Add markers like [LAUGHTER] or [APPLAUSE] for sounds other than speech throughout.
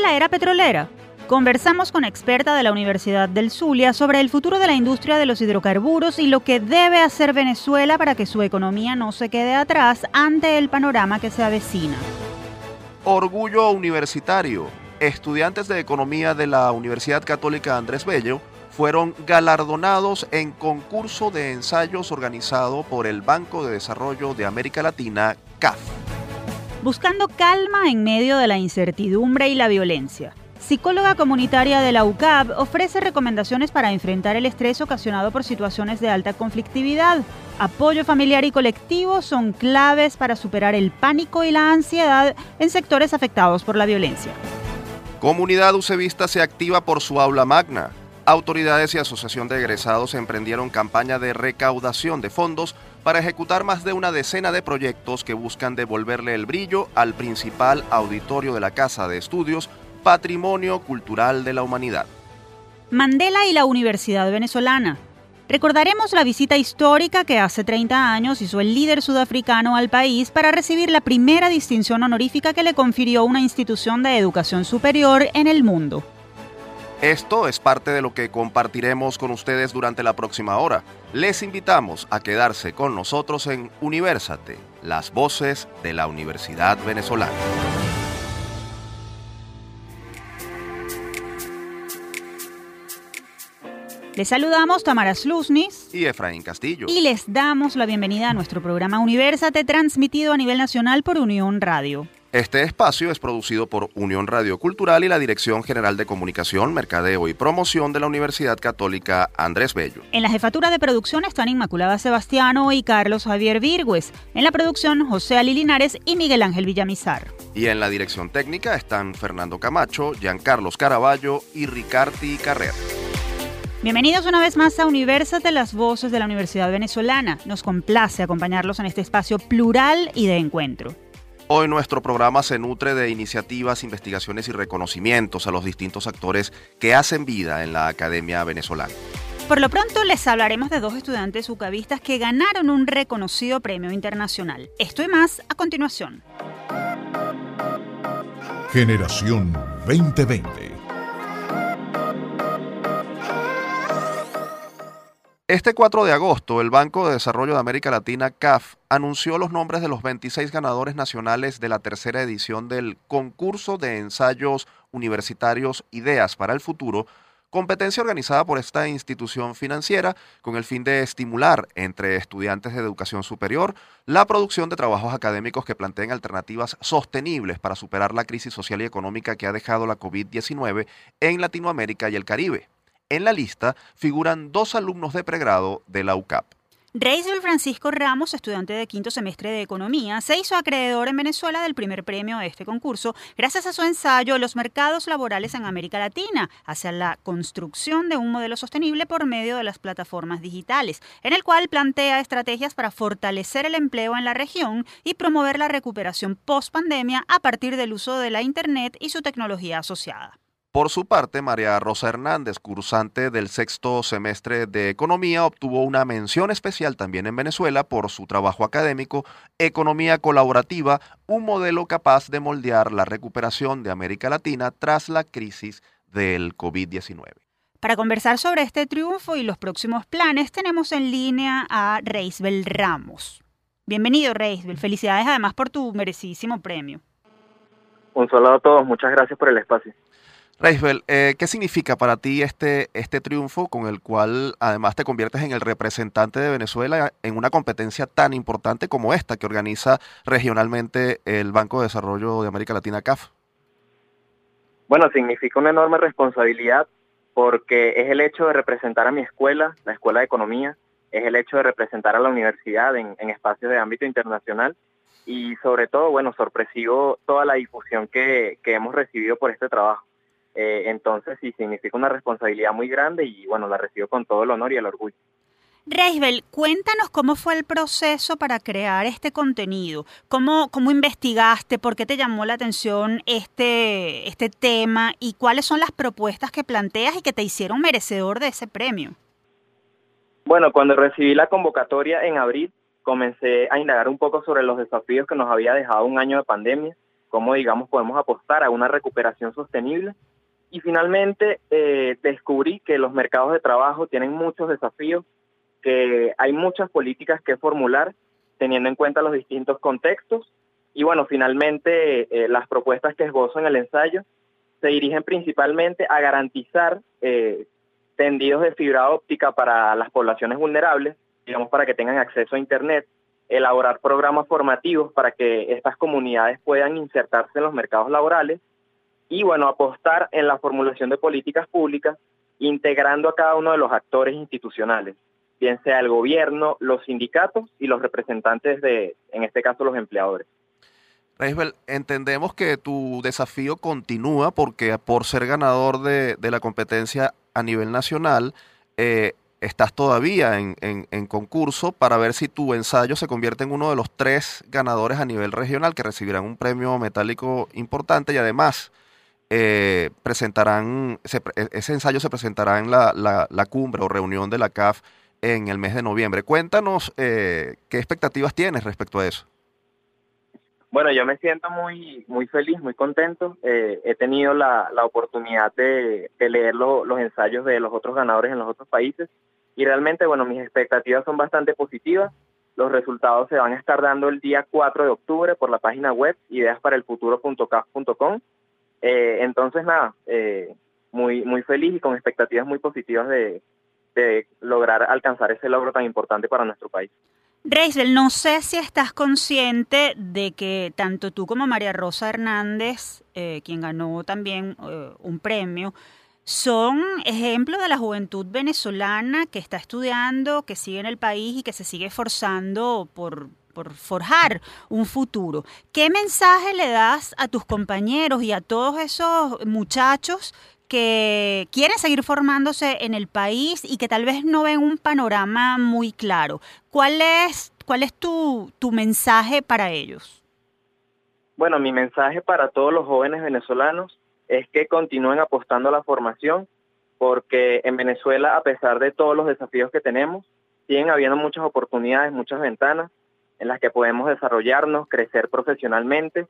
la era petrolera? Conversamos con experta de la Universidad del Zulia sobre el futuro de la industria de los hidrocarburos y lo que debe hacer Venezuela para que su economía no se quede atrás ante el panorama que se avecina. Orgullo Universitario. Estudiantes de Economía de la Universidad Católica Andrés Bello fueron galardonados en concurso de ensayos organizado por el Banco de Desarrollo de América Latina, CAF. Buscando calma en medio de la incertidumbre y la violencia psicóloga comunitaria de la UCAP, ofrece recomendaciones para enfrentar el estrés ocasionado por situaciones de alta conflictividad. Apoyo familiar y colectivo son claves para superar el pánico y la ansiedad en sectores afectados por la violencia. Comunidad Ucevista se activa por su aula magna. Autoridades y Asociación de Egresados emprendieron campaña de recaudación de fondos para ejecutar más de una decena de proyectos que buscan devolverle el brillo al principal auditorio de la Casa de Estudios Patrimonio Cultural de la Humanidad. Mandela y la Universidad Venezolana. Recordaremos la visita histórica que hace 30 años hizo el líder sudafricano al país para recibir la primera distinción honorífica que le confirió una institución de educación superior en el mundo. Esto es parte de lo que compartiremos con ustedes durante la próxima hora. Les invitamos a quedarse con nosotros en Universate, las voces de la Universidad Venezolana. Les saludamos Tamara Sluznis y Efraín Castillo. Y les damos la bienvenida a nuestro programa Universate, transmitido a nivel nacional por Unión Radio. Este espacio es producido por Unión Radio Cultural y la Dirección General de Comunicación, Mercadeo y Promoción de la Universidad Católica Andrés Bello. En la jefatura de producción están Inmaculada Sebastiano y Carlos Javier Virgües. En la producción, José Ali Linares y Miguel Ángel Villamizar. Y en la dirección técnica están Fernando Camacho, Giancarlos Caraballo y Ricardi Carrera. Bienvenidos una vez más a Universate, las voces de la Universidad Venezolana. Nos complace acompañarlos en este espacio plural y de encuentro. Hoy nuestro programa se nutre de iniciativas, investigaciones y reconocimientos a los distintos actores que hacen vida en la Academia Venezolana. Por lo pronto les hablaremos de dos estudiantes ucavistas que ganaron un reconocido premio internacional. Esto y más a continuación. Generación 2020 Este 4 de agosto, el Banco de Desarrollo de América Latina, CAF, anunció los nombres de los 26 ganadores nacionales de la tercera edición del concurso de ensayos universitarios Ideas para el Futuro, competencia organizada por esta institución financiera con el fin de estimular entre estudiantes de educación superior la producción de trabajos académicos que planteen alternativas sostenibles para superar la crisis social y económica que ha dejado la COVID-19 en Latinoamérica y el Caribe. En la lista figuran dos alumnos de pregrado de la UCAP. Reisel Francisco Ramos, estudiante de quinto semestre de Economía, se hizo acreedor en Venezuela del primer premio de este concurso gracias a su ensayo Los mercados laborales en América Latina, hacia la construcción de un modelo sostenible por medio de las plataformas digitales, en el cual plantea estrategias para fortalecer el empleo en la región y promover la recuperación post-pandemia a partir del uso de la Internet y su tecnología asociada. Por su parte, María Rosa Hernández, cursante del sexto semestre de Economía, obtuvo una mención especial también en Venezuela por su trabajo académico Economía Colaborativa, un modelo capaz de moldear la recuperación de América Latina tras la crisis del COVID-19. Para conversar sobre este triunfo y los próximos planes, tenemos en línea a Reisbel Ramos. Bienvenido, Reisbel. Felicidades además por tu merecidísimo premio. Un saludo a todos. Muchas gracias por el espacio. Reisbel, eh, ¿qué significa para ti este, este triunfo con el cual además te conviertes en el representante de Venezuela en una competencia tan importante como esta que organiza regionalmente el Banco de Desarrollo de América Latina, CAF? Bueno, significa una enorme responsabilidad porque es el hecho de representar a mi escuela, la Escuela de Economía, es el hecho de representar a la universidad en, espacios de ámbito internacional y sobre todo, bueno, sorpresivo toda la difusión que hemos recibido por este trabajo. Eh, entonces sí significa una responsabilidad muy grande y bueno, la recibo con todo el honor y el orgullo. Reisbel, cuéntanos cómo fue el proceso para crear este contenido, cómo, cómo investigaste, por qué te llamó la atención este, este tema y cuáles son las propuestas que planteas y que te hicieron merecedor de ese premio. Bueno, cuando recibí la convocatoria en abril, comencé a indagar un poco sobre los desafíos que nos había dejado un año de pandemia cómo, digamos, podemos apostar a una recuperación sostenible. Y finalmente eh, descubrí que los mercados de trabajo tienen muchos desafíos, que hay muchas políticas que formular teniendo en cuenta los distintos contextos. Y bueno, finalmente eh, las propuestas que esbozo en el ensayo se dirigen principalmente a garantizar eh, tendidos de fibra óptica para las poblaciones vulnerables, digamos, para que tengan acceso a Internet, elaborar programas formativos para que estas comunidades puedan insertarse en los mercados laborales y, bueno, apostar en la formulación de políticas públicas integrando a cada uno de los actores institucionales, bien sea el gobierno, los sindicatos y los representantes de, en este caso, los empleadores. Reisbel, entendemos que tu desafío continúa porque por ser ganador de, de la competencia a nivel nacional, eh, estás todavía en, en, concurso para ver si tu ensayo se convierte en uno de los tres ganadores a nivel regional que recibirán un premio metálico importante y además eh, presentarán, e, ese ensayo se presentará en la, la, cumbre o reunión de la CAF en el mes de noviembre. Cuéntanos eh, qué expectativas tienes respecto a eso. Bueno, yo me siento muy, muy feliz, muy contento. Eh, he tenido la, la oportunidad de, leer los ensayos de los otros ganadores en los otros países y realmente, bueno, mis expectativas son bastante positivas. Los resultados se van a estar dando el día 4 de octubre por la página web ideasparelfuturo.caf.com. Eh, entonces, nada, eh, muy, muy feliz y con expectativas muy positivas de, lograr alcanzar ese logro tan importante para nuestro país. Reisel, no sé si estás consciente de que tanto tú como María Rosa Hernández, eh, quien ganó también eh, un premio, son ejemplos de la juventud venezolana que está estudiando, que sigue en el país y que se sigue esforzando por, por forjar un futuro. ¿Qué mensaje le das a tus compañeros y a todos esos muchachos que quieren seguir formándose en el país y que tal vez no ven un panorama muy claro. ¿Cuál es, cuál es tu, tu mensaje para ellos? Bueno, mi mensaje para todos los jóvenes venezolanos es que continúen apostando a la formación, porque en Venezuela, a pesar de todos los desafíos que tenemos, siguen habiendo muchas oportunidades, muchas ventanas en las que podemos desarrollarnos, crecer profesionalmente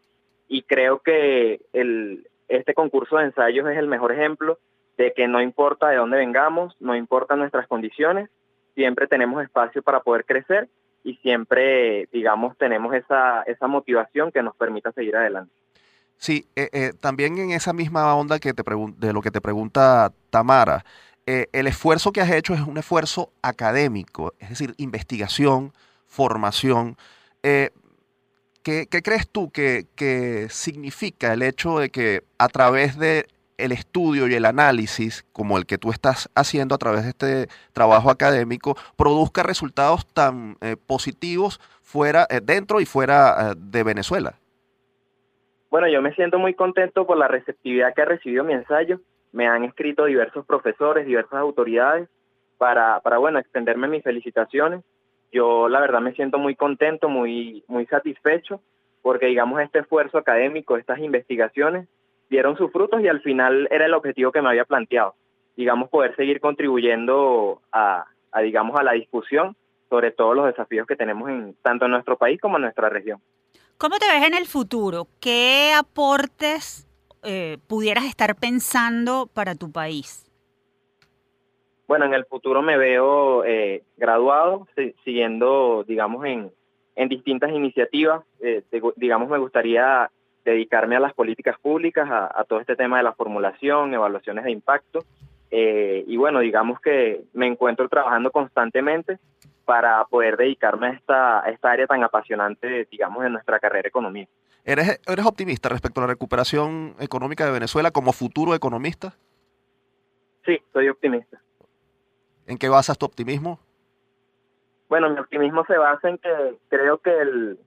y creo que el, este concurso de ensayos es el mejor ejemplo de que no importa de dónde vengamos, no importa nuestras condiciones, siempre tenemos espacio para poder crecer y siempre, digamos, tenemos esa, esa motivación que nos permita seguir adelante. Sí, eh, eh, también en esa misma onda que te de lo que te pregunta Tamara, eh, el esfuerzo que has hecho es un esfuerzo académico, es decir, investigación, formación. ¿Qué, crees tú que, significa el hecho de que a través de el estudio y el análisis, como el que tú estás haciendo a través de este trabajo académico, produzca resultados tan eh, positivos fuera, eh, dentro y fuera eh, de Venezuela? Bueno, yo me siento muy contento por la receptividad que ha recibido mi ensayo. Me han escrito diversos profesores, diversas autoridades para, para bueno, extenderme mis felicitaciones yo la verdad me siento muy contento, muy, muy satisfecho, porque digamos este esfuerzo académico, estas investigaciones, dieron sus frutos y al final era el objetivo que me había planteado, digamos poder seguir contribuyendo a, digamos a la discusión sobre todos los desafíos que tenemos en tanto en nuestro país como en nuestra región. ¿Cómo te ves en el futuro? ¿Qué aportes eh, pudieras estar pensando para tu país? Bueno, en el futuro me veo eh, graduado, siguiendo, digamos, en, en distintas iniciativas. Eh, digamos, me gustaría dedicarme a las políticas públicas, a, todo este tema de la formulación, evaluaciones de impacto. Eh, y bueno, digamos que me encuentro trabajando constantemente para poder dedicarme a esta, a esta área tan apasionante, digamos, de nuestra carrera economía. ¿Eres, ¿Eres optimista respecto a la recuperación económica de Venezuela como futuro economista? Sí, soy optimista. ¿En qué basas tu optimismo? Bueno, mi optimismo se basa en que creo que el,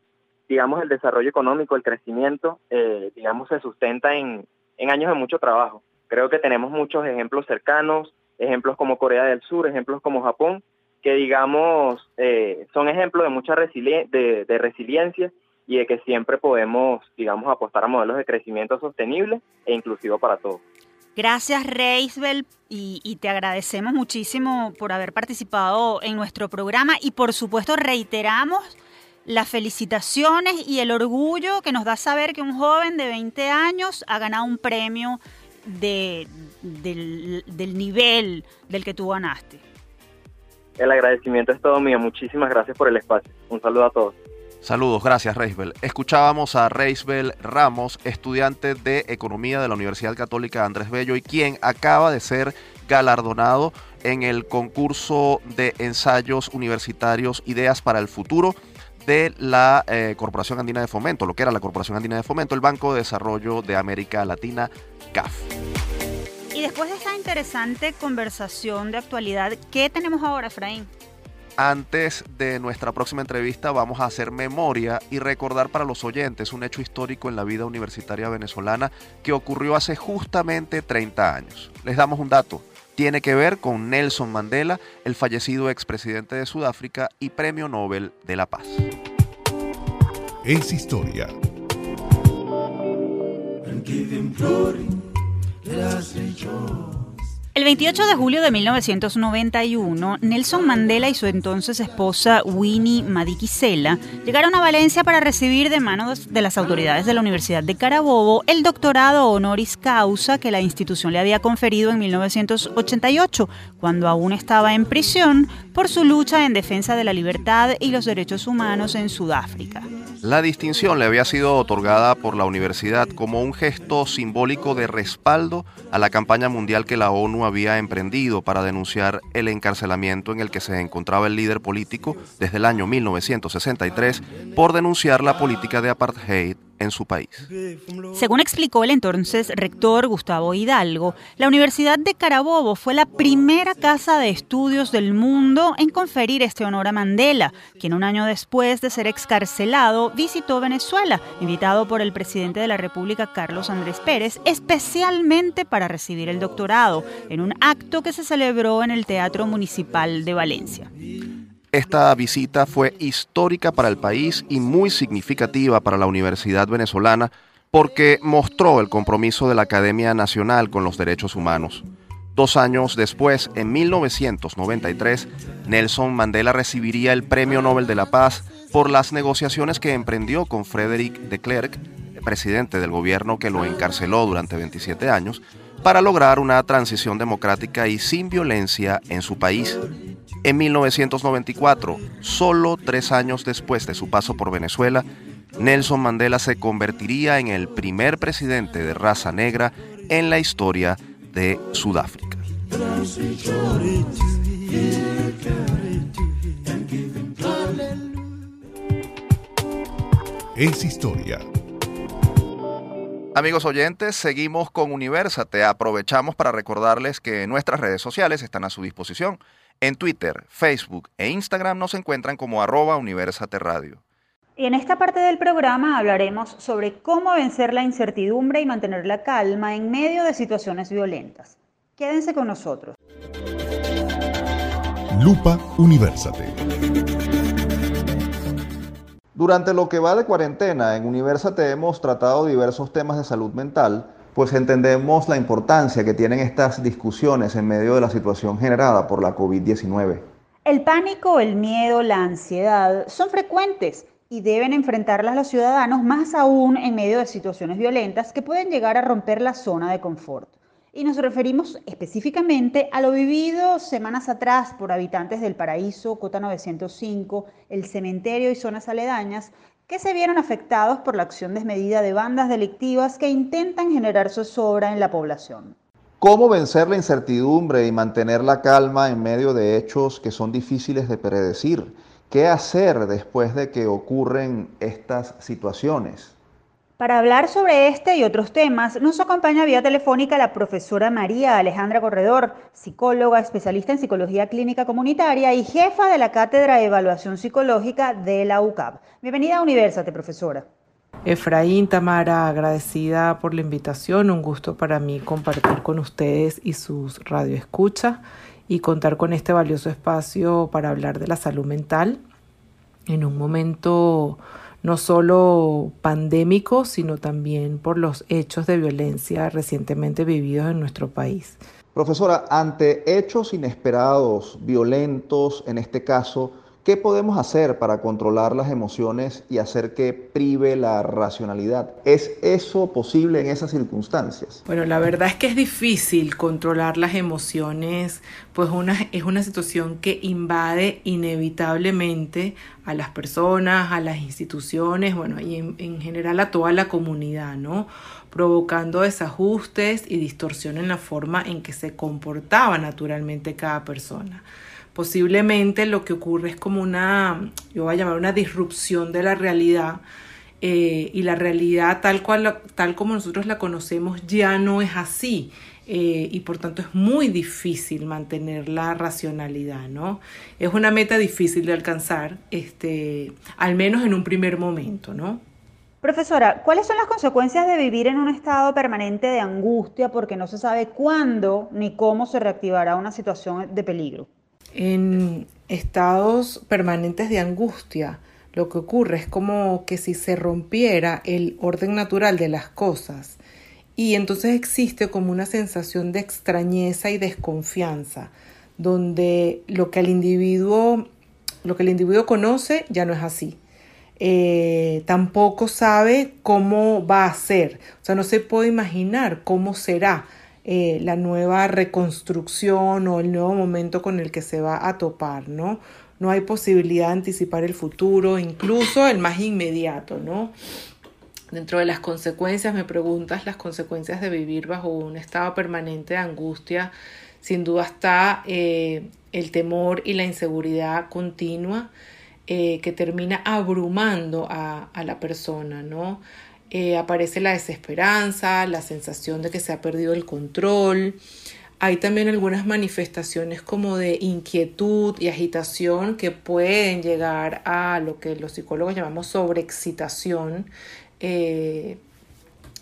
digamos, el desarrollo económico, el crecimiento, eh, digamos, se sustenta en, en años de mucho trabajo. Creo que tenemos muchos ejemplos cercanos, ejemplos como Corea del Sur, ejemplos como Japón, que digamos eh, son ejemplos de mucha de, de, resiliencia y de que siempre podemos, digamos, apostar a modelos de crecimiento sostenible e inclusivo para todos. Gracias, Reisbel, y, te agradecemos muchísimo por haber participado en nuestro programa y por supuesto reiteramos las felicitaciones y el orgullo que nos da saber que un joven de 20 años ha ganado un premio de, del, del nivel del que tú ganaste. El agradecimiento es todo mío. Muchísimas gracias por el espacio. Un saludo a todos. Saludos, gracias Reisbel. Escuchábamos a Reisbel Ramos, estudiante de Economía de la Universidad Católica Andrés Bello y quien acaba de ser galardonado en el concurso de ensayos universitarios Ideas para el Futuro de la eh, Corporación Andina de Fomento, lo que era la Corporación Andina de Fomento, el Banco de Desarrollo de América Latina, CAF. Y después de esta interesante conversación de actualidad, ¿qué tenemos ahora, Efraín? Antes de nuestra próxima entrevista vamos a hacer memoria y recordar para los oyentes un hecho histórico en la vida universitaria venezolana que ocurrió hace justamente 30 años. Les damos un dato. Tiene que ver con Nelson Mandela, el fallecido expresidente de Sudáfrica y Premio Nobel de la Paz. Es historia. El 28 de julio de 1991, Nelson Mandela y su entonces esposa Winnie Madikizela llegaron a Valencia para recibir de manos de las autoridades de la Universidad de Carabobo el doctorado honoris causa que la institución le había conferido en 1988, cuando aún estaba en prisión por su lucha en defensa de la libertad y los derechos humanos en Sudáfrica. La distinción le había sido otorgada por la universidad como un gesto simbólico de respaldo a la campaña mundial que la ONU había emprendido para denunciar el encarcelamiento en el que se encontraba el líder político desde el año 1963 por denunciar la política de apartheid en su país. Según explicó el entonces rector Gustavo Hidalgo, la Universidad de Carabobo fue la primera casa de estudios del mundo en conferir este honor a Mandela, quien un año después de ser excarcelado visitó Venezuela, invitado por el presidente de la República Carlos Andrés Pérez, especialmente para recibir el doctorado, en un acto que se celebró en el Teatro Municipal de Valencia. Esta visita fue histórica para el país y muy significativa para la Universidad venezolana porque mostró el compromiso de la Academia Nacional con los derechos humanos. Dos años después, en 1993, Nelson Mandela recibiría el Premio Nobel de la Paz por las negociaciones que emprendió con Frederick de Klerk, presidente del gobierno que lo encarceló durante 27 años, para lograr una transición democrática y sin violencia en su país. En 1994, solo tres años después de su paso por Venezuela, Nelson Mandela se convertiría en el primer presidente de raza negra en la historia de Sudáfrica. Es historia. Amigos oyentes, seguimos con Universate. Aprovechamos para recordarles que nuestras redes sociales están a su disposición. En Twitter, Facebook e Instagram nos encuentran como arroba Universate Radio. Y en esta parte del programa hablaremos sobre cómo vencer la incertidumbre y mantener la calma en medio de situaciones violentas. Quédense con nosotros. Lupa Universate. Durante lo que va de cuarentena, en Universate hemos tratado diversos temas de salud mental pues entendemos la importancia que tienen estas discusiones en medio de la situación generada por la COVID-19. El pánico, el miedo, la ansiedad son frecuentes y deben enfrentarlas los ciudadanos más aún en medio de situaciones violentas que pueden llegar a romper la zona de confort. Y nos referimos específicamente a lo vivido semanas atrás por habitantes del Paraíso, Cota 905, el cementerio y zonas aledañas, que se vieron afectados por la acción desmedida de bandas delictivas que intentan generar zozobra en la población. ¿Cómo vencer la incertidumbre y mantener la calma en medio de hechos que son difíciles de predecir? ¿Qué hacer después de que ocurren estas situaciones? Para hablar sobre este y otros temas, nos acompaña vía telefónica la profesora María Alejandra Corredor, psicóloga, especialista en psicología clínica comunitaria y jefa de la Cátedra de Evaluación Psicológica de la UCAP. Bienvenida a Universate, profesora. Efraín, Tamara, agradecida por la invitación, un gusto para mí compartir con ustedes y sus radioescuchas y contar con este valioso espacio para hablar de la salud mental en un momento no solo pandémico, sino también por los hechos de violencia recientemente vividos en nuestro país. Profesora, ante hechos inesperados, violentos, en este caso, ¿Qué podemos hacer para controlar las emociones y hacer que prive la racionalidad? ¿Es eso posible en esas circunstancias? Bueno, la verdad es que es difícil controlar las emociones, pues una, es una situación que invade inevitablemente a las personas, a las instituciones, bueno, y en, en general a toda la comunidad, ¿no? provocando desajustes y distorsión en la forma en que se comportaba naturalmente cada persona posiblemente lo que ocurre es como una, yo voy a llamar una disrupción de la realidad eh, y la realidad tal, cual, tal como nosotros la conocemos ya no es así. Eh, y por tanto es muy difícil mantener la racionalidad, ¿no? Es una meta difícil de alcanzar, este, al menos en un primer momento, ¿no? Profesora, ¿cuáles son las consecuencias de vivir en un estado permanente de angustia porque no se sabe cuándo ni cómo se reactivará una situación de peligro? En estados permanentes de angustia, lo que ocurre es como que si se rompiera el orden natural de las cosas. Y entonces existe como una sensación de extrañeza y desconfianza, donde lo que el individuo, lo que el individuo conoce ya no es así. Eh, tampoco sabe cómo va a ser, o sea, no se puede imaginar cómo será eh, la nueva reconstrucción o el nuevo momento con el que se va a topar, ¿no? No hay posibilidad de anticipar el futuro, incluso el más inmediato, ¿no? Dentro de las consecuencias, me preguntas las consecuencias de vivir bajo un estado permanente de angustia. Sin duda está eh, el temor y la inseguridad continua eh, que termina abrumando a, a la persona, ¿no? Eh, aparece la desesperanza, la sensación de que se ha perdido el control. Hay también algunas manifestaciones como de inquietud y agitación que pueden llegar a lo que los psicólogos llamamos sobreexcitación. Eh,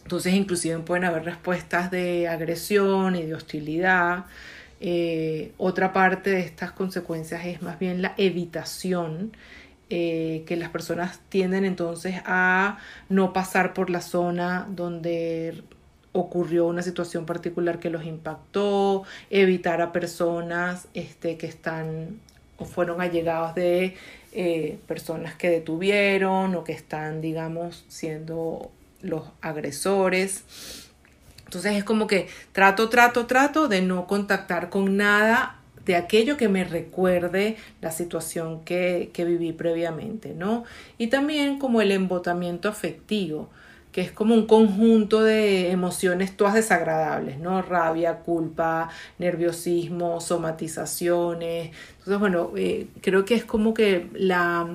entonces inclusive pueden haber respuestas de agresión y de hostilidad. Eh, otra parte de estas consecuencias es más bien la evitación eh, que las personas tienden entonces a no pasar por la zona donde ocurrió una situación particular que los impactó, evitar a personas este, que están o fueron allegados de eh, personas que detuvieron o que están, digamos, siendo los agresores. Entonces es como que trato, trato, trato de no contactar con nada de aquello que me recuerde la situación que, viví previamente, ¿no? Y también como el embotamiento afectivo, que es como un conjunto de emociones todas desagradables, ¿no? Rabia, culpa, nerviosismo, somatizaciones. Entonces, bueno, eh, creo que es como que la,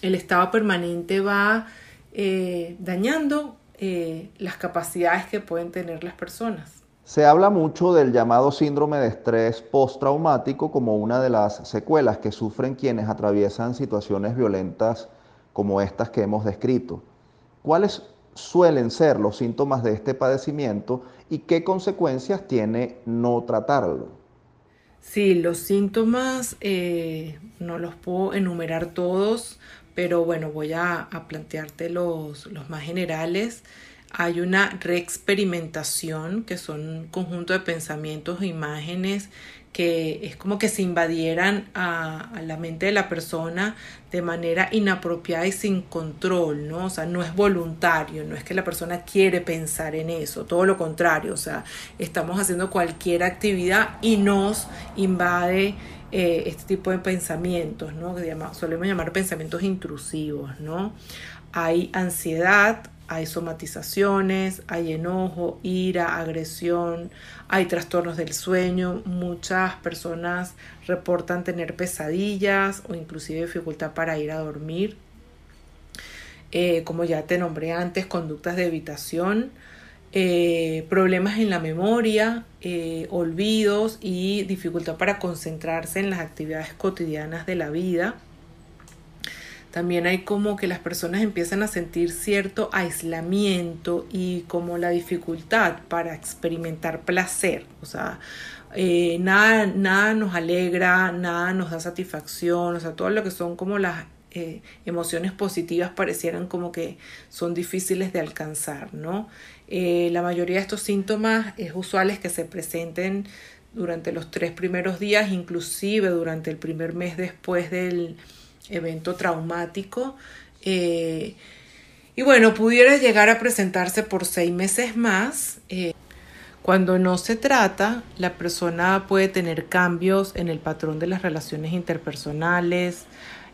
el estado permanente va eh, dañando eh, las capacidades que pueden tener las personas. Se habla mucho del llamado síndrome de estrés postraumático como una de las secuelas que sufren quienes atraviesan situaciones violentas como estas que hemos descrito. ¿Cuáles suelen ser los síntomas de este padecimiento y qué consecuencias tiene no tratarlo? Sí, los síntomas eh, no los puedo enumerar todos, pero bueno, voy a, plantearte los, los más generales hay una reexperimentación, que son un conjunto de pensamientos e imágenes que es como que se invadieran a, la mente de la persona de manera inapropiada y sin control, ¿no? O sea, no es voluntario, no es que la persona quiere pensar en eso, todo lo contrario, o sea, estamos haciendo cualquier actividad y nos invade eh, este tipo de pensamientos, ¿no? Que solemos llamar pensamientos intrusivos, ¿no? Hay ansiedad, hay somatizaciones, hay enojo, ira, agresión, hay trastornos del sueño, muchas personas reportan tener pesadillas o inclusive dificultad para ir a dormir. Eh, como ya te nombré antes, conductas de evitación, eh, problemas en la memoria, eh, olvidos y dificultad para concentrarse en las actividades cotidianas de la vida también hay como que las personas empiezan a sentir cierto aislamiento y como la dificultad para experimentar placer. O sea, eh, nada, nada nos alegra, nada nos da satisfacción, o sea, todo lo que son como las eh, emociones positivas parecieran como que son difíciles de alcanzar, ¿no? Eh, la mayoría de estos síntomas es usuales que se presenten durante los tres primeros días, inclusive durante el primer mes después del, evento traumático. Eh, y bueno, pudiera llegar a presentarse por seis meses más. Eh, cuando no se trata, la persona puede tener cambios en el patrón de las relaciones interpersonales,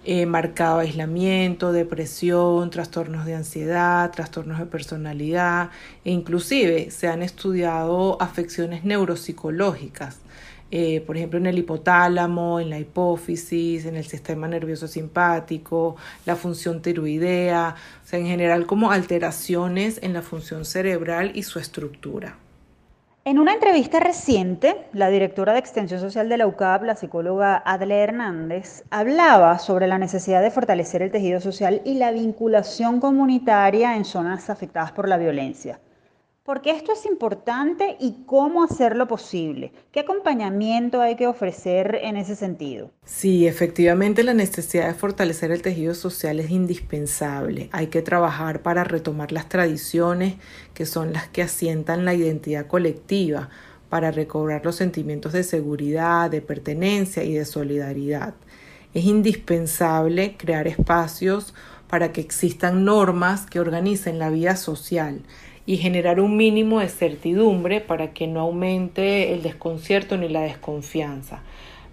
eh, marcado aislamiento, depresión, trastornos de ansiedad, trastornos de personalidad e inclusive se han estudiado afecciones neuropsicológicas eh, por ejemplo, en el hipotálamo, en la hipófisis, en el sistema nervioso simpático, la función tiroidea, o sea, en general como alteraciones en la función cerebral y su estructura. En una entrevista reciente, la directora de Extensión Social de la UCAP, la psicóloga Adle Hernández, hablaba sobre la necesidad de fortalecer el tejido social y la vinculación comunitaria en zonas afectadas por la violencia. ¿Por qué esto es importante y cómo hacerlo posible? ¿Qué acompañamiento hay que ofrecer en ese sentido? Sí, efectivamente la necesidad de fortalecer el tejido social es indispensable. Hay que trabajar para retomar las tradiciones que son las que asientan la identidad colectiva, para recobrar los sentimientos de seguridad, de pertenencia y de solidaridad. Es indispensable crear espacios para que existan normas que organicen la vida social y generar un mínimo de certidumbre para que no aumente el desconcierto ni la desconfianza.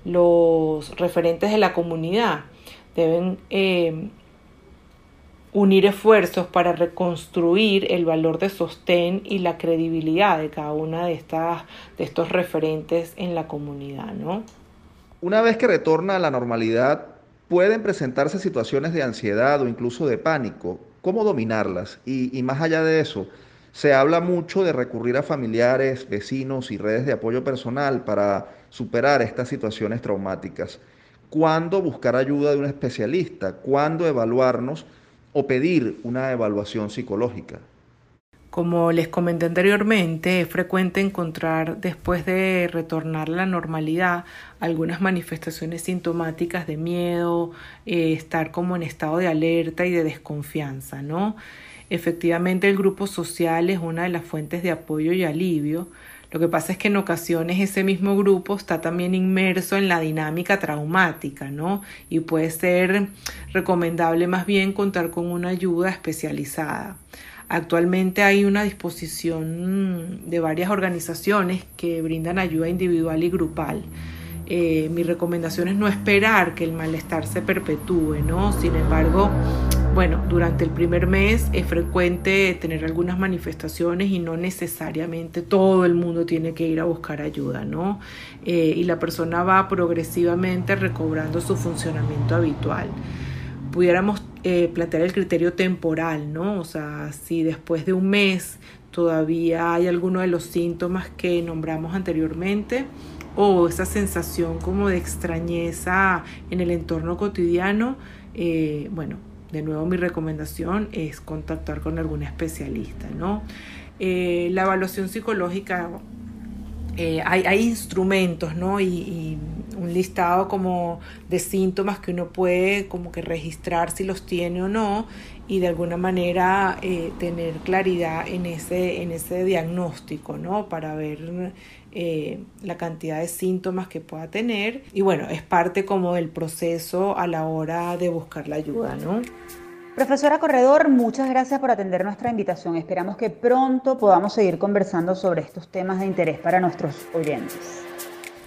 Los referentes de la comunidad deben eh, unir esfuerzos para reconstruir el valor de sostén y la credibilidad de cada una de, estas, de estos referentes en la comunidad. ¿no? Una vez que retorna a la normalidad, pueden presentarse situaciones de ansiedad o incluso de pánico. ¿Cómo dominarlas? y más allá de eso, se habla mucho de recurrir a familiares, vecinos y redes de apoyo personal para superar estas situaciones traumáticas. ¿Cuándo buscar ayuda de un especialista? ¿Cuándo evaluarnos o pedir una evaluación psicológica? Como les comenté anteriormente, es frecuente encontrar después de retornar a la normalidad algunas manifestaciones sintomáticas de miedo, eh, estar como en estado de alerta y de desconfianza, ¿no? Efectivamente, el grupo social es una de las fuentes de apoyo y alivio. Lo que pasa es que en ocasiones ese mismo grupo está también inmerso en la dinámica traumática, ¿no? Y puede ser recomendable más bien contar con una ayuda especializada. Actualmente hay una disposición de varias organizaciones que brindan ayuda individual y grupal. Eh, mi recomendación es no esperar que el malestar se perpetúe, ¿no? Sin embargo, bueno, durante el primer mes es frecuente tener algunas manifestaciones y no necesariamente todo el mundo tiene que ir a buscar ayuda, ¿no? Eh, y la persona va progresivamente recobrando su funcionamiento habitual. Pudiéramos eh, plantear el criterio temporal, ¿no? O sea, si después de un mes todavía hay alguno de los síntomas que nombramos anteriormente, o esa sensación como de extrañeza en el entorno cotidiano, eh, bueno, de nuevo mi recomendación es contactar con algún especialista, ¿no? Eh, la evaluación psicológica, eh, hay, instrumentos, ¿no? Y, un listado como de síntomas que uno puede como que registrar si los tiene o no y de alguna manera eh, tener claridad en ese, en ese diagnóstico, ¿no? Para ver eh, la cantidad de síntomas que pueda tener y bueno, es parte como del proceso a la hora de buscar la ayuda, ¿no? Profesora Corredor, muchas gracias por atender nuestra invitación. Esperamos que pronto podamos seguir conversando sobre estos temas de interés para nuestros oyentes.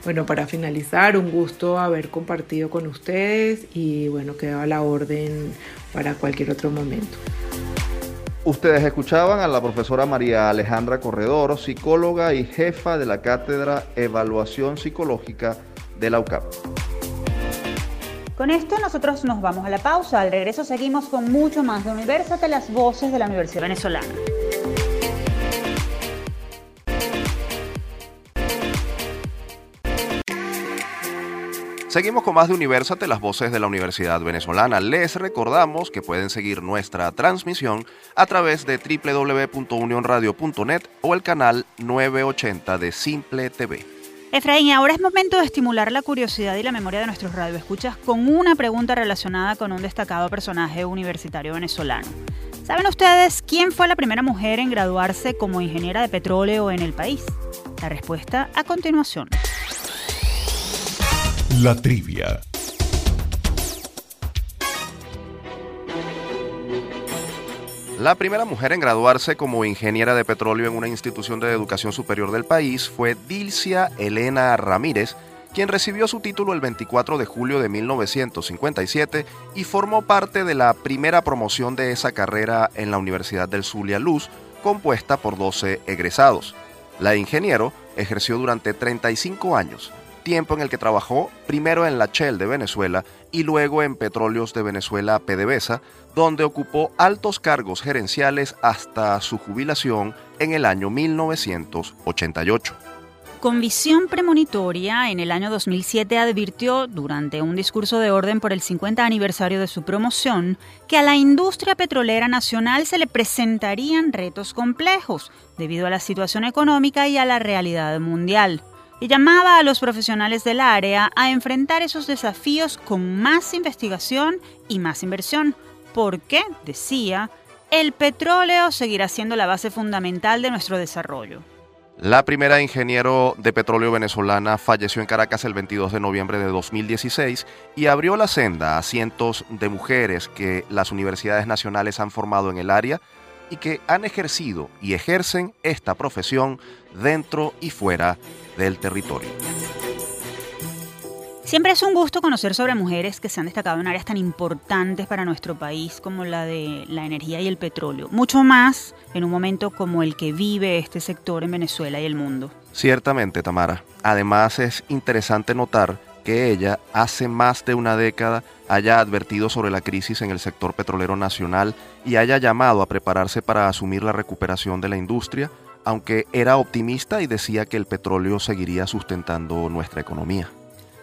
Bueno, para finalizar, un gusto haber compartido con ustedes y bueno, quedo a la orden para cualquier otro momento. Ustedes escuchaban a la profesora María Alejandra Corredor, psicóloga y jefa de la Cátedra Evaluación Psicológica de la UCAP. Con esto nosotros nos vamos a la pausa. Al regreso seguimos con mucho más de Universate, las voces de la Universidad Venezolana. Seguimos con más de Universate, las voces de la Universidad Venezolana. Les recordamos que pueden seguir nuestra transmisión a través de www.unionradio.net o el canal 980 de Simple TV. Efraín, ahora es momento de estimular la curiosidad y la memoria de nuestros radioescuchas con una pregunta relacionada con un destacado personaje universitario venezolano. ¿Saben ustedes quién fue la primera mujer en graduarse como ingeniera de petróleo en el país? La respuesta a continuación. La trivia. La primera mujer en graduarse como ingeniera de petróleo en una institución de educación superior del país fue Dilcia Elena Ramírez, quien recibió su título el 24 de julio de 1957 y formó parte de la primera promoción de esa carrera en la Universidad del Zulia Luz, compuesta por 12 egresados. La ingeniero ejerció durante 35 años tiempo en el que trabajó primero en la Shell de Venezuela y luego en Petróleos de Venezuela PDVSA, donde ocupó altos cargos gerenciales hasta su jubilación en el año 1988. Con visión premonitoria, en el año 2007 advirtió, durante un discurso de orden por el 50 aniversario de su promoción, que a la industria petrolera nacional se le presentarían retos complejos debido a la situación económica y a la realidad mundial. Y llamaba a los profesionales del área a enfrentar esos desafíos con más investigación y más inversión, porque, decía, el petróleo seguirá siendo la base fundamental de nuestro desarrollo. La primera ingeniero de petróleo venezolana falleció en Caracas el 22 de noviembre de 2016 y abrió la senda a cientos de mujeres que las universidades nacionales han formado en el área y que han ejercido y ejercen esta profesión dentro y fuera del territorio. Siempre es un gusto conocer sobre mujeres que se han destacado en áreas tan importantes para nuestro país como la de la energía y el petróleo, mucho más en un momento como el que vive este sector en Venezuela y el mundo. Ciertamente, Tamara. Además es interesante notar que ella hace más de una década haya advertido sobre la crisis en el sector petrolero nacional y haya llamado a prepararse para asumir la recuperación de la industria, aunque era optimista y decía que el petróleo seguiría sustentando nuestra economía.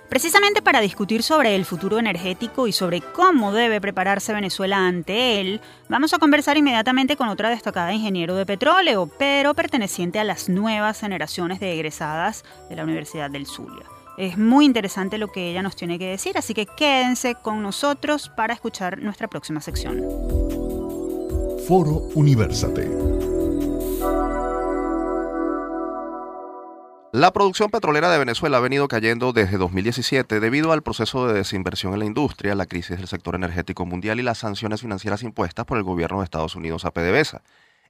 Precisamente para discutir sobre el futuro energético y sobre cómo debe prepararse Venezuela ante él, vamos a conversar inmediatamente con otra destacada ingeniero de petróleo, pero perteneciente a las nuevas generaciones de egresadas de la Universidad del Zulia. Es muy interesante lo que ella nos tiene que decir, así que quédense con nosotros para escuchar nuestra próxima sección. Foro Universate. La producción petrolera de Venezuela ha venido cayendo desde 2017 debido al proceso de desinversión en la industria, la crisis del sector energético mundial y las sanciones financieras impuestas por el gobierno de Estados Unidos a PDVSA.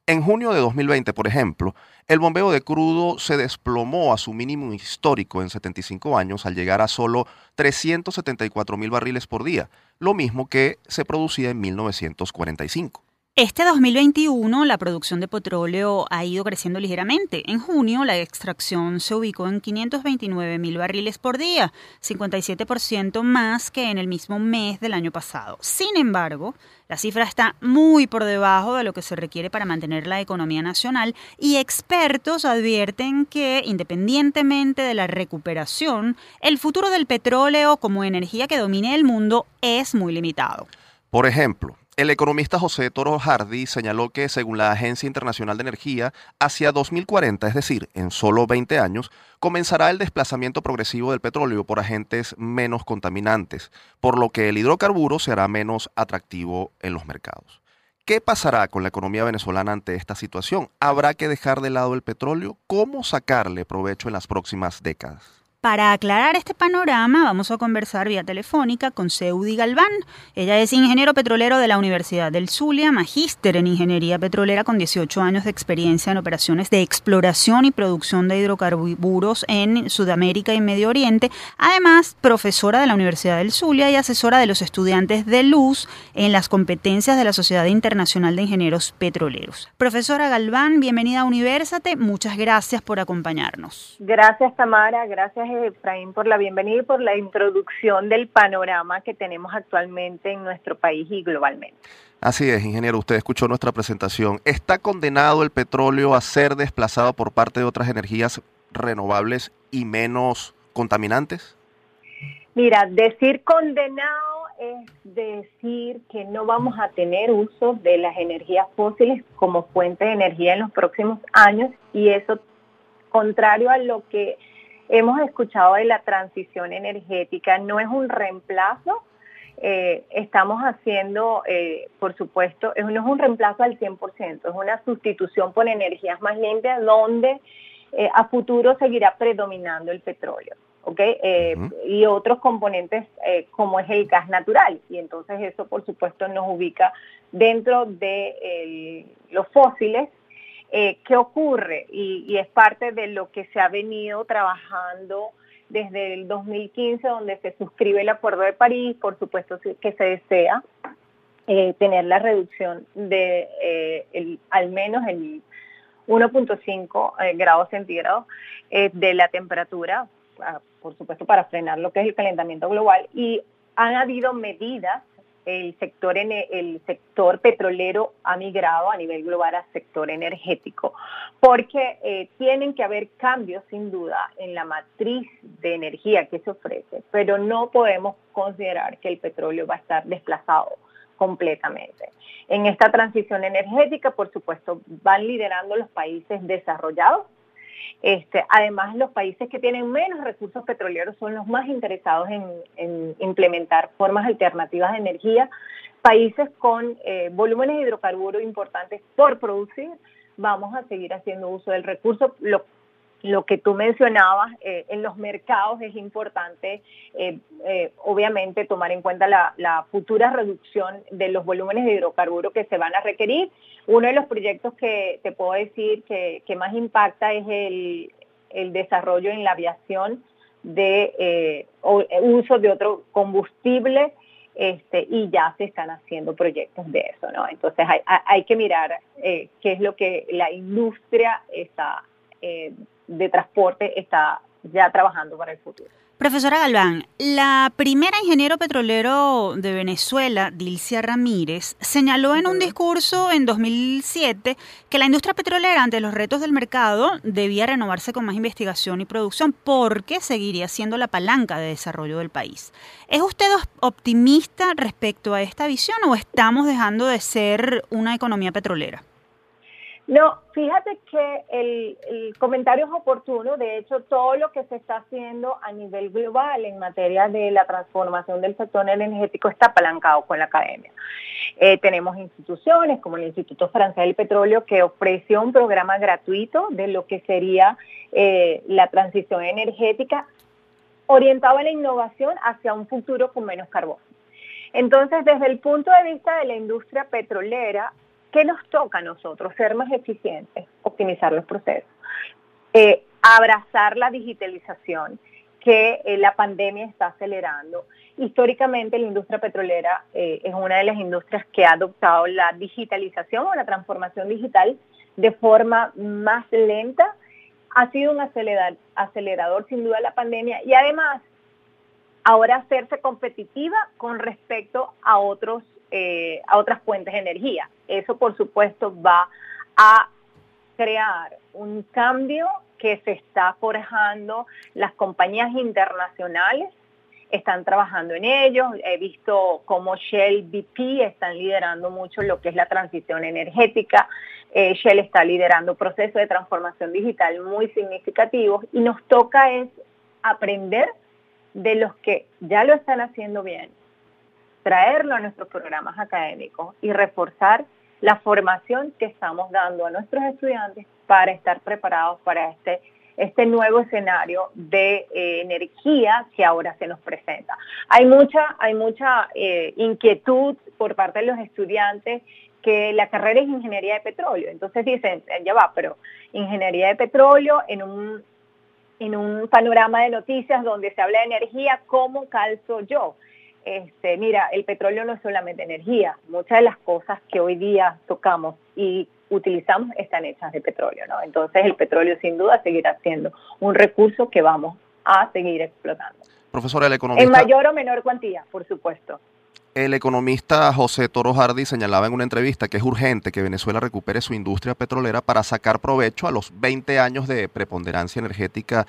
En junio de 2020, por ejemplo, el bombeo de crudo se desplomó a su mínimo histórico en 75 años al llegar a solo 374 mil barriles por día, lo mismo que se producía en 1945. Este 2021 la producción de petróleo ha ido creciendo ligeramente. En junio la extracción se ubicó en 529 mil barriles por día, 57% más que en el mismo mes del año pasado. Sin embargo, la cifra está muy por debajo de lo que se requiere para mantener la economía nacional y expertos advierten que, independientemente de la recuperación, el futuro del petróleo como energía que domine el mundo es muy limitado. Por ejemplo, el economista José Toro Hardy señaló que, según la Agencia Internacional de Energía, hacia 2040, es decir, en solo 20 años, comenzará el desplazamiento progresivo del petróleo por agentes menos contaminantes, por lo que el hidrocarburo será menos atractivo en los mercados. ¿Qué pasará con la economía venezolana ante esta situación? ¿Habrá que dejar de lado el petróleo? ¿Cómo sacarle provecho en las próximas décadas? Para aclarar este panorama, vamos a conversar vía telefónica con Seudi Galván. Ella es ingeniero petrolero de la Universidad del Zulia, magíster en ingeniería petrolera con 18 años de experiencia en operaciones de exploración y producción de hidrocarburos en Sudamérica y Medio Oriente. Además, profesora de la Universidad del Zulia y asesora de los estudiantes de luz en las competencias de la Sociedad Internacional de Ingenieros Petroleros. Profesora Galván, bienvenida a Universate. Muchas gracias por acompañarnos. Gracias, Tamara. Gracias, Efraín, por la bienvenida y por la introducción del panorama que tenemos actualmente en nuestro país y globalmente. Así es, ingeniero, usted escuchó nuestra presentación. ¿Está condenado el petróleo a ser desplazado por parte de otras energías renovables y menos contaminantes? Mira, decir condenado es decir que no vamos a tener uso de las energías fósiles como fuente de energía en los próximos años y eso contrario a lo que hemos escuchado de la transición energética, no es un reemplazo, eh, estamos haciendo, eh, por supuesto, no es un reemplazo al 100%, es una sustitución por energías más limpias donde eh, a futuro seguirá predominando el petróleo. ¿ok? Eh, y otros componentes eh, como es el gas natural. Y entonces eso, por supuesto, nos ubica dentro de los fósiles. Eh, ¿Qué ocurre? Y, es parte de lo que se ha venido trabajando desde el 2015, donde se suscribe el Acuerdo de París, por supuesto que se desea tener la reducción de al menos el 1.5 grados centígrados de la temperatura por supuesto, para frenar lo que es el calentamiento global y han habido medidas el sector, el sector petrolero ha migrado a nivel global al sector energético, porque eh, tienen que haber cambios sin duda en la matriz de energía que se ofrece, pero no podemos considerar que el petróleo va a estar desplazado completamente. En esta transición energética, por supuesto, van liderando los países desarrollados, este, además, los países que tienen menos recursos petroleros son los más interesados en, implementar formas alternativas de energía. Países con eh, volúmenes de hidrocarburos importantes por producir, vamos a seguir haciendo uso del recurso. Lo que tú mencionabas, eh, en los mercados es importante, eh, eh, obviamente, tomar en cuenta la, futura reducción de los volúmenes de hidrocarburos que se van a requerir. Uno de los proyectos que te puedo decir que, más impacta es el, desarrollo en la aviación de uso de otro combustible este, y ya se están haciendo proyectos de eso, ¿no? Entonces hay, hay que mirar qué es lo que la industria está de transporte está ya trabajando para el futuro. Profesora Galván, la primera ingeniero petrolero de Venezuela, Dilcia Ramírez, señaló en un discurso en 2007 que la industria petrolera ante los retos del mercado debía renovarse con más investigación y producción porque seguiría siendo la palanca de desarrollo del país. ¿Es usted optimista respecto a esta visión o estamos dejando de ser una economía petrolera? No, fíjate que el, comentario es oportuno. De hecho, todo lo que se está haciendo a nivel global en materia de la transformación del sector energético está apalancado con la academia. Eh, tenemos instituciones como el Instituto Francés del Petróleo que ofreció un programa gratuito de lo que sería eh, la transición energética orientado a la innovación hacia un futuro con menos carbón. Entonces, desde el punto de vista de la industria petrolera, ¿Qué nos toca a nosotros? Ser más eficientes, optimizar los procesos, eh, abrazar la digitalización que eh, la pandemia está acelerando. Históricamente la industria petrolera eh, es una de las industrias que ha adoptado la digitalización o la transformación digital de forma más lenta. Ha sido un acelerador, acelerador sin duda la pandemia y además ahora hacerse competitiva con respecto a otros eh, a otras fuentes de energía. Eso, por supuesto, va a crear un cambio que se está forjando. Las compañías internacionales están trabajando en ello. He visto cómo Shell BP están liderando mucho lo que es la transición energética. Eh, Shell está liderando procesos de transformación digital muy significativos y nos toca es aprender de los que ya lo están haciendo bien traerlo a nuestros programas académicos y reforzar la formación que estamos dando a nuestros estudiantes para estar preparados para este, este nuevo escenario de eh, energía que ahora se nos presenta. Hay mucha, hay mucha eh, inquietud por parte de los estudiantes que la carrera es ingeniería de petróleo. Entonces dicen, ya va, pero ingeniería de petróleo en un, en un panorama de noticias donde se habla de energía, ¿cómo calzo yo? Este, mira, el petróleo no es solamente energía, muchas de las cosas que hoy día tocamos y utilizamos están hechas de petróleo, ¿no? Entonces el petróleo sin duda seguirá siendo un recurso que vamos a seguir explotando. Profesora, el economista... En mayor o menor cuantía, por supuesto. El economista José Toro Hardy señalaba en una entrevista que es urgente que Venezuela recupere su industria petrolera para sacar provecho a los 20 años de preponderancia energética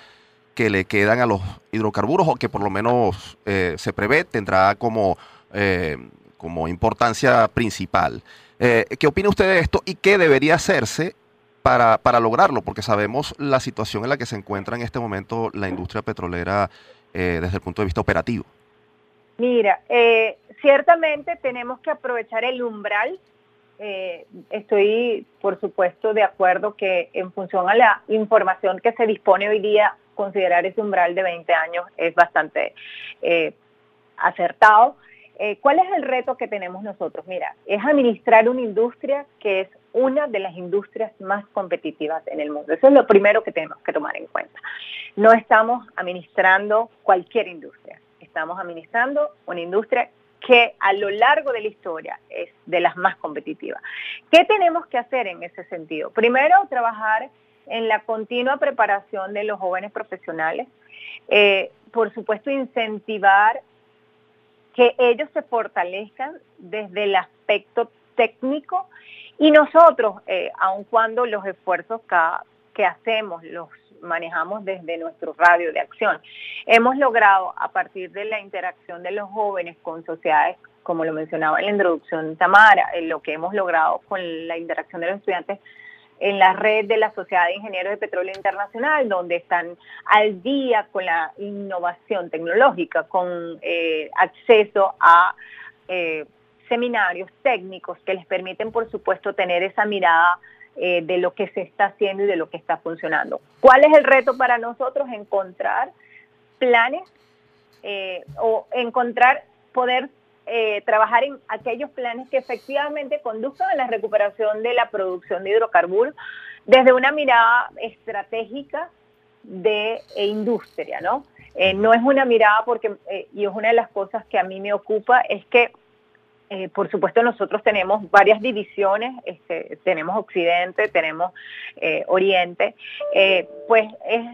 que le quedan a los hidrocarburos o que por lo menos eh, se prevé tendrá como, eh, como importancia principal. Eh, ¿Qué opina usted de esto y qué debería hacerse para, para, lograrlo? Porque sabemos la situación en la que se encuentra en este momento la industria petrolera desde el punto de vista operativo. Mira, ciertamente tenemos que aprovechar el umbral eh, estoy, por supuesto, de acuerdo que en función a la información que se dispone hoy día, considerar ese umbral de 20 años es bastante eh, acertado. Eh, ¿Cuál es el reto que tenemos nosotros? Mira, es administrar una industria que es una de las industrias más competitivas en el mundo. Eso es lo primero que tenemos que tomar en cuenta. No estamos administrando cualquier industria, estamos administrando una industria que a lo largo de la historia es de las más competitivas. ¿Qué tenemos que hacer en ese sentido? Primero, trabajar en la continua preparación de los jóvenes profesionales. Eh, por supuesto, incentivar que ellos se fortalezcan desde el aspecto técnico y nosotros, eh, aun cuando los esfuerzos que hacemos los manejamos desde nuestro radio de acción, hemos logrado a partir de la interacción de los jóvenes con sociedades, como lo mencionaba en la introducción Tamara, en lo que hemos logrado con la interacción de los estudiantes en la red de la Sociedad de Ingenieros de Petróleo Internacional, donde están al día con la innovación tecnológica, con eh, acceso a eh, seminarios técnicos que les permiten, por supuesto, tener esa mirada eh, de lo que se está haciendo y de lo que está funcionando. ¿Cuál es el reto para nosotros? Encontrar planes o encontrar, poder eh, trabajar en aquellos planes que efectivamente conduzcan a la recuperación de la producción de hidrocarburos desde una mirada estratégica de e industria, ¿no? Eh, no es una mirada porque, eh, y es una de las cosas que a mí me ocupa, es que, por supuesto, nosotros tenemos varias divisiones, este, tenemos Occidente, tenemos Oriente, pues es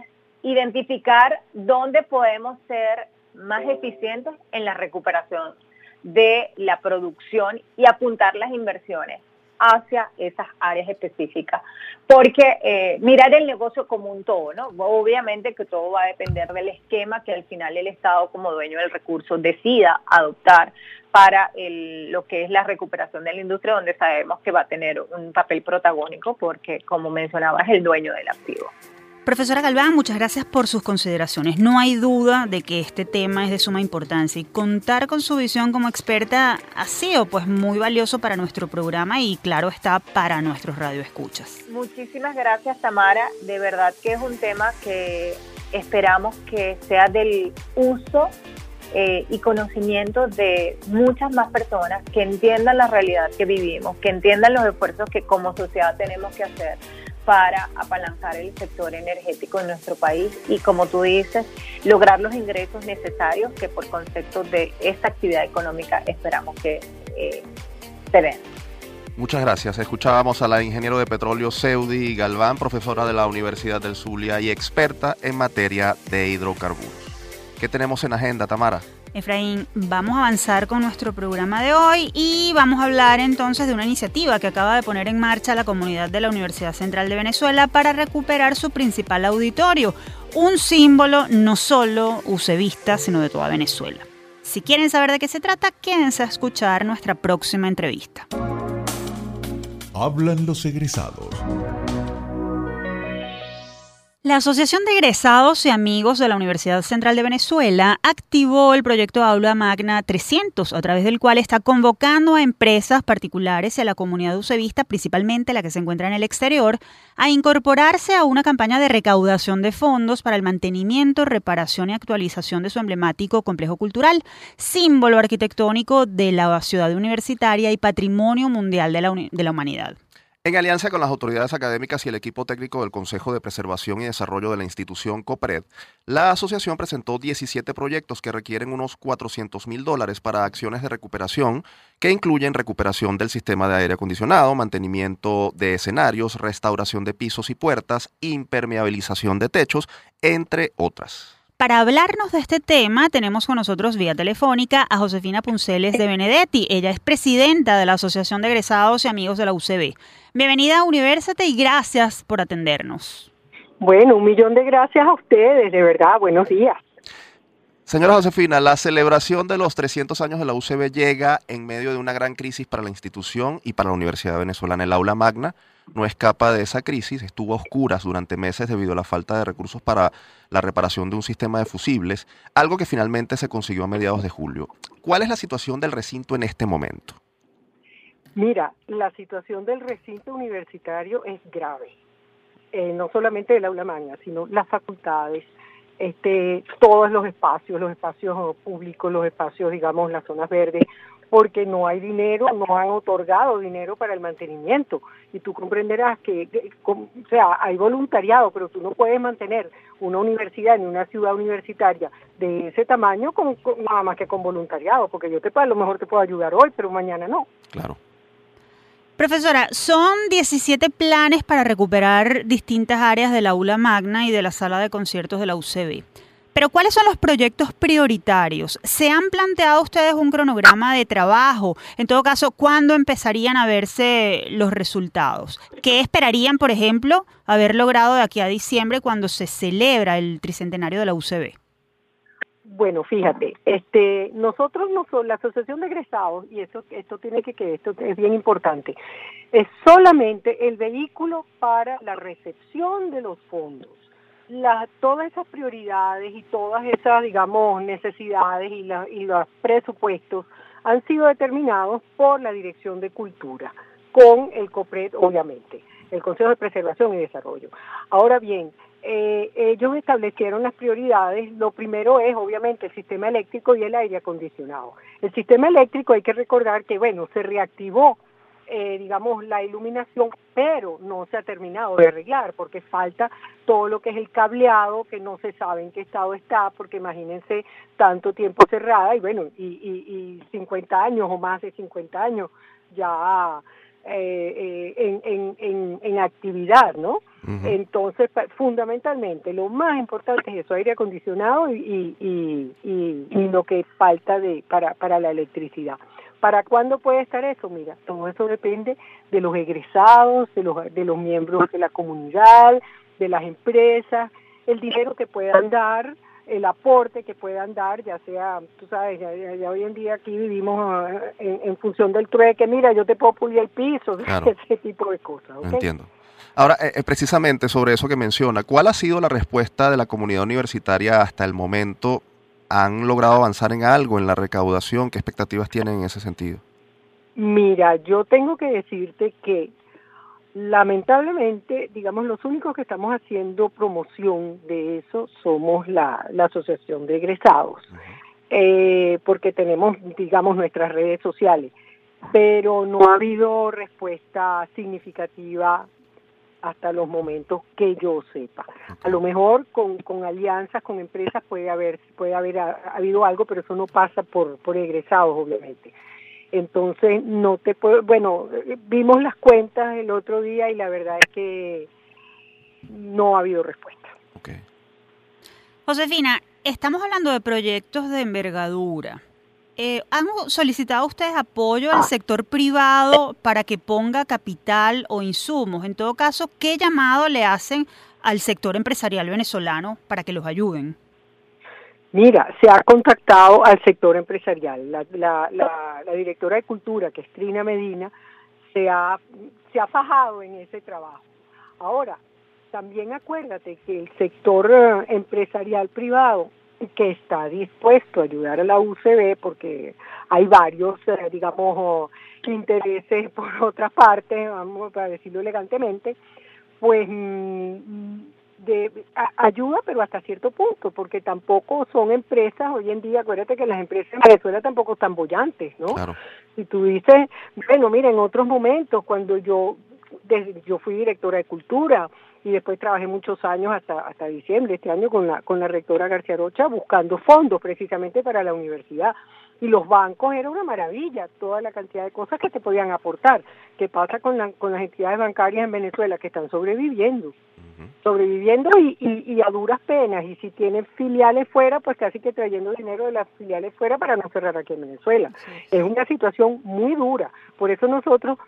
identificar dónde podemos ser más eficientes en la recuperación de la producción y apuntar las inversiones hacia esas áreas específicas. Porque eh, mirar el negocio como un todo, ¿no? Obviamente que todo va a depender del esquema que al final el Estado como dueño del recurso decida adoptar para lo que es la recuperación de la industria, donde sabemos que va a tener un papel protagónico porque, como mencionaba, es el dueño del activo. Profesora Galván, muchas gracias por sus consideraciones. No hay duda de que este tema es de suma importancia y contar con su visión como experta ha sido pues muy valioso para nuestro programa y claro está para nuestros radioescuchas. Muchísimas gracias Tamara, de verdad que es un tema que esperamos que sea del uso eh, y conocimiento de muchas más personas que entiendan la realidad que vivimos, que entiendan los esfuerzos que como sociedad tenemos que hacer para apalancar el sector energético en nuestro país y, como tú dices, lograr los ingresos necesarios que por concepto de esta actividad económica esperamos que eh, se den. Muchas gracias. Escuchábamos a la ingeniero de petróleo Seudi Galván, profesora de la Universidad del Zulia y experta en materia de hidrocarburos. ¿Qué tenemos en agenda, Tamara? Efraín, vamos a avanzar con nuestro programa de hoy y vamos a hablar entonces de una iniciativa que acaba de poner en marcha la comunidad de la Universidad Central de Venezuela para recuperar su principal auditorio, un símbolo no solo usevista, sino de toda Venezuela. Si quieren saber de qué se trata, quédense a escuchar nuestra próxima entrevista. Hablan los egresados. La Asociación de Egresados y Amigos de la Universidad Central de Venezuela activó el proyecto Aula Magna 300, a través del cual está convocando a empresas particulares y a la comunidad usevista, principalmente la que se encuentra en el exterior, a incorporarse a una campaña de recaudación de fondos para el mantenimiento, reparación y actualización de su emblemático complejo cultural, símbolo arquitectónico de la ciudad universitaria y patrimonio mundial de la, de la humanidad. En alianza con las autoridades académicas y el equipo técnico del Consejo de Preservación y Desarrollo de la institución COPRED, la asociación presentó 17 proyectos que requieren unos 400 mil dólares para acciones de recuperación que incluyen recuperación del sistema de aire acondicionado, mantenimiento de escenarios, restauración de pisos y puertas, impermeabilización de techos, entre otras. Para hablarnos de este tema, tenemos con nosotros vía telefónica a Josefina Punceles de Benedetti. Ella es presidenta de la Asociación de Egresados y Amigos de la UCB. Bienvenida a Universate y gracias por atendernos. Bueno, un millón de gracias a ustedes, de verdad. Buenos días. Señora Josefina, la celebración de los 300 años de la UCB llega en medio de una gran crisis para la institución y para la Universidad Venezolana. El aula magna no escapa de esa crisis, estuvo a oscuras durante meses debido a la falta de recursos para la reparación de un sistema de fusibles, algo que finalmente se consiguió a mediados de julio. ¿Cuál es la situación del recinto en este momento? Mira, la situación del recinto universitario es grave. Eh, no solamente del aula magna, sino las facultades, este, todos los espacios, los espacios públicos, los espacios, digamos, las zonas verdes, porque no hay dinero, no han otorgado dinero para el mantenimiento. Y tú comprenderás que, o sea, hay voluntariado, pero tú no puedes mantener una universidad en una ciudad universitaria de ese tamaño con, nada más que con voluntariado, porque yo te a lo mejor te puedo ayudar hoy, pero mañana no. Claro. Profesora, son 17 planes para recuperar distintas áreas del aula magna y de la sala de conciertos de la UCB. Pero ¿cuáles son los proyectos prioritarios? ¿Se han planteado ustedes un cronograma de trabajo? En todo caso, ¿cuándo empezarían a verse los resultados? ¿Qué esperarían, por ejemplo, haber logrado de aquí a diciembre cuando se celebra el tricentenario de la UCB? Bueno, fíjate, este, nosotros no la asociación de egresados y eso, esto tiene que que esto es bien importante, es solamente el vehículo para la recepción de los fondos todas esas prioridades y todas esas, digamos, necesidades y, y los presupuestos han sido determinados por la Dirección de Cultura, con el COPRED, obviamente, el Consejo de Preservación y Desarrollo. Ahora bien, eh, ellos establecieron las prioridades. Lo primero es, obviamente, el sistema eléctrico y el aire acondicionado. El sistema eléctrico hay que recordar que, bueno, se reactivó eh, digamos, la iluminación, pero no se ha terminado de arreglar porque falta todo lo que es el cableado, que no se sabe en qué estado está, porque imagínense tanto tiempo cerrada y bueno, y, y, y 50 años o más de 50 años ya eh, eh, en, en, en, actividad, ¿no? Entonces, fundamentalmente, lo más importante es eso, aire acondicionado y, y, y, y lo que falta de para, para la electricidad. ¿Para cuándo puede estar eso? Mira, todo eso depende de los egresados, de los, de los miembros de la comunidad, de las empresas, el dinero que puedan dar, el aporte que puedan dar, ya sea, tú sabes, ya, hoy en día aquí vivimos eh, en, función del trueque, mira, yo te puedo pulir el piso, [LAUGHS] ese tipo de cosas. Entiendo. Ahora, eh, eh, precisamente sobre eso que menciona, ¿cuál ha sido la respuesta de la comunidad universitaria hasta el momento ¿Han logrado avanzar en algo en la recaudación? ¿Qué expectativas tienen en ese sentido? Mira, yo tengo que decirte que lamentablemente, digamos, los únicos que estamos haciendo promoción de eso somos la, Asociación de Egresados, eh, porque tenemos, digamos, nuestras redes sociales, pero no ha habido respuesta significativa hasta los momentos que yo sepa. A lo mejor con, con alianzas con empresas puede haber puede haber habido algo, pero eso no pasa por por egresados, obviamente. Entonces, no te puedo, bueno, vimos las cuentas el otro día y la verdad es que no ha habido respuesta. Okay. Josefina, estamos hablando de proyectos de envergadura. Eh, ¿Han solicitado ustedes apoyo al sector privado para que ponga capital o insumos? En todo caso, ¿qué llamado le hacen al sector empresarial venezolano para que los ayuden? Mira, se ha contactado al sector empresarial. La, directora de Cultura, que es Trina Medina, se ha, se ha fajado en ese trabajo. Ahora, también acuérdate que el sector eh, empresarial privado que está dispuesto a ayudar a la UCB porque hay varios, eh, digamos, intereses [LAUGHS] por otra parte, vamos a decirlo elegantemente, pues mm, de ayuda, pero hasta cierto punto, porque tampoco son empresas, hoy en día, acuérdate que las empresas en Venezuela tampoco están bollantes, ¿no? Si tú dices, bueno, mira, en otros momentos, cuando yo, yo fui directora de cultura, y después trabajé muchos años hasta hasta diciembre este año con la con la rectora García Rocha buscando fondos precisamente para la universidad. Y los bancos era una maravilla toda la cantidad de cosas que te podían aportar. Qué pasa con la, con las entidades bancarias en Venezuela que están sobreviviendo sobreviviendo y, y, a duras penas. Y si tienen filiales fuera pues casi que trayendo dinero de las filiales fuera para no cerrar aquí en Venezuela. Es una situación muy dura. Por eso nosotros